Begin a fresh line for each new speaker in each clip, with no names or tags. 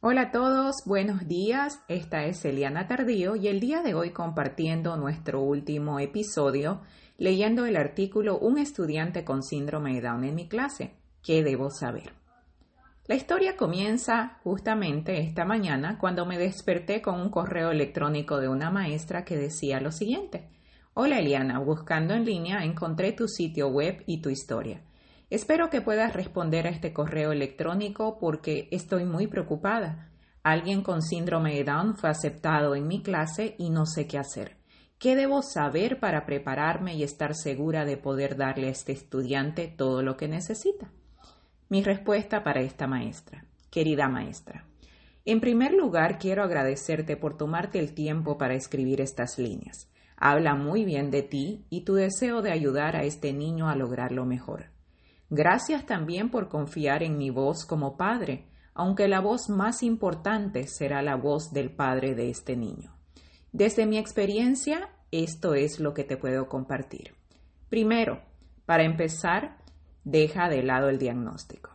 Hola a todos, buenos días. Esta es Eliana Tardío y el día de hoy compartiendo nuestro último episodio leyendo el artículo Un estudiante con síndrome de Down en mi clase. ¿Qué debo saber? La historia comienza justamente esta mañana cuando me desperté con un correo electrónico de una maestra que decía lo siguiente. Hola Eliana, buscando en línea encontré tu sitio web y tu historia. Espero que puedas responder a este correo electrónico porque estoy muy preocupada. Alguien con síndrome de Down fue aceptado en mi clase y no sé qué hacer. ¿Qué debo saber para prepararme y estar segura de poder darle a este estudiante todo lo que necesita? Mi respuesta para esta maestra. Querida maestra, en primer lugar quiero agradecerte por tomarte el tiempo para escribir estas líneas. Habla muy bien de ti y tu deseo de ayudar a este niño a lograrlo mejor. Gracias también por confiar en mi voz como padre, aunque la voz más importante será la voz del padre de este niño. Desde mi experiencia, esto es lo que te puedo compartir. Primero, para empezar, deja de lado el diagnóstico.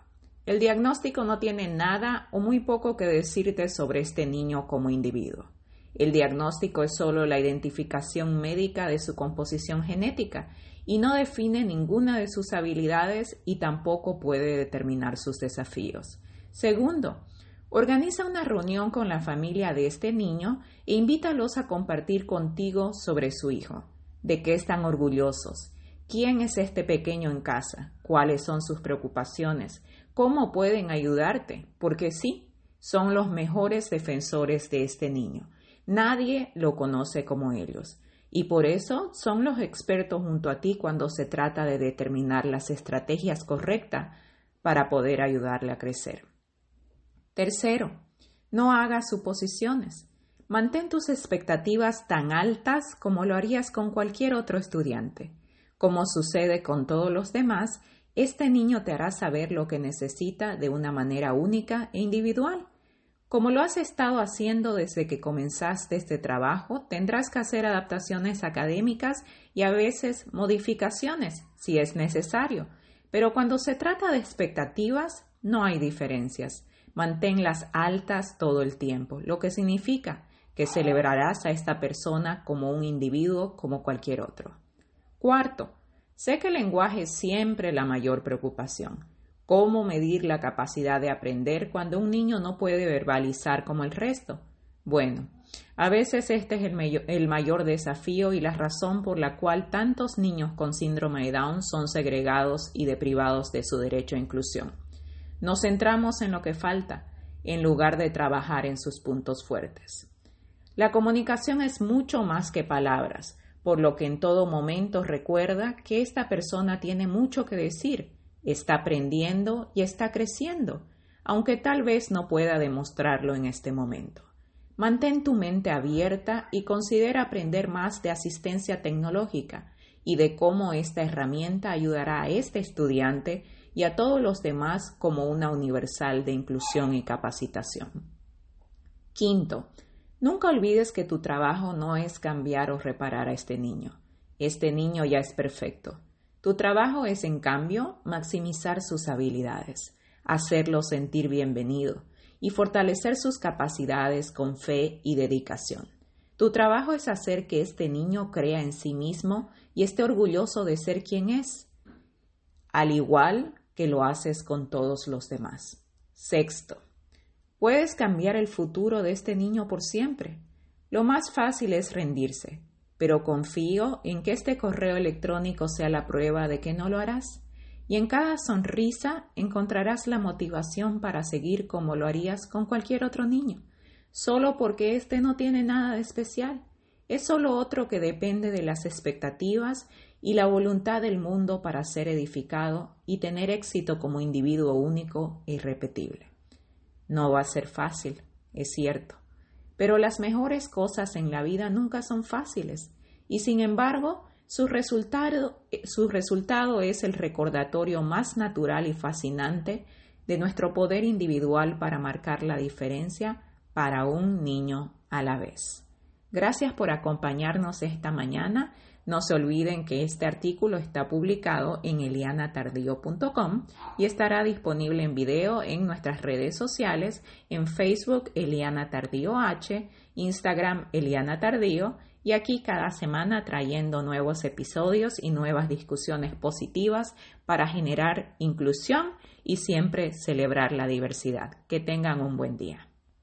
El diagnóstico no tiene nada o muy poco que decirte sobre este niño como individuo. El diagnóstico es solo la identificación médica de su composición genética y no define ninguna de sus habilidades y tampoco puede determinar sus desafíos. Segundo, organiza una reunión con la familia de este niño e invítalos a compartir contigo sobre su hijo, de qué están orgullosos, ¿Quién es este pequeño en casa? ¿Cuáles son sus preocupaciones? ¿Cómo pueden ayudarte? Porque sí, son los mejores defensores de este niño. Nadie lo conoce como ellos. Y por eso son los expertos junto a ti cuando se trata de determinar las estrategias correctas para poder ayudarle a crecer. Tercero, no hagas suposiciones. Mantén tus expectativas tan altas como lo harías con cualquier otro estudiante. Como sucede con todos los demás, este niño te hará saber lo que necesita de una manera única e individual. Como lo has estado haciendo desde que comenzaste este trabajo, tendrás que hacer adaptaciones académicas y a veces modificaciones, si es necesario. Pero cuando se trata de expectativas, no hay diferencias. Manténlas altas todo el tiempo, lo que significa que celebrarás a esta persona como un individuo como cualquier otro. Cuarto, sé que el lenguaje es siempre la mayor preocupación. ¿Cómo medir la capacidad de aprender cuando un niño no puede verbalizar como el resto? Bueno, a veces este es el, mayor desafío y la razón por la cual tantos niños con síndrome de Down son segregados y deprivados de su derecho a inclusión. Nos centramos en lo que falta, en lugar de trabajar en sus puntos fuertes. La comunicación es mucho más que palabras, por lo que en todo momento recuerda que esta persona tiene mucho que decir, está aprendiendo y está creciendo, aunque tal vez no pueda demostrarlo en este momento. Mantén tu mente abierta y considera aprender más de asistencia tecnológica y de cómo esta herramienta ayudará a este estudiante y a todos los demás como una universal de inclusión y capacitación. Quinto, Nunca olvides que tu trabajo no es cambiar o reparar a este niño. Este niño ya es perfecto. Tu trabajo es, en cambio, maximizar sus habilidades, hacerlo sentir bienvenido y fortalecer sus capacidades con fe y dedicación. Tu trabajo es hacer que este niño crea en sí mismo y esté orgulloso de ser quien es, al igual que lo haces con todos los demás. Sexto, Puedes cambiar el futuro de este niño por siempre. Lo más fácil es rendirse, pero confío en que este correo electrónico sea la prueba de que no lo harás. Y en cada sonrisa encontrarás la motivación para seguir como lo harías con cualquier otro niño, solo porque éste no tiene nada de especial. Es solo otro que depende de las expectativas y la voluntad del mundo para ser edificado y tener éxito como individuo único e irrepetible. No va a ser fácil, es cierto, pero las mejores cosas en la vida nunca son fáciles y sin embargo su resultado, su resultado es el recordatorio más natural y fascinante de nuestro poder individual para marcar la diferencia para un niño a la vez. Gracias por acompañarnos esta mañana. No se olviden que este artículo está publicado en elianatardío.com y estará disponible en video en nuestras redes sociales, en Facebook Eliana Tardío H, Instagram Eliana Tardío y aquí cada semana trayendo nuevos episodios y nuevas discusiones positivas para generar inclusión y siempre celebrar la diversidad. Que tengan un buen día.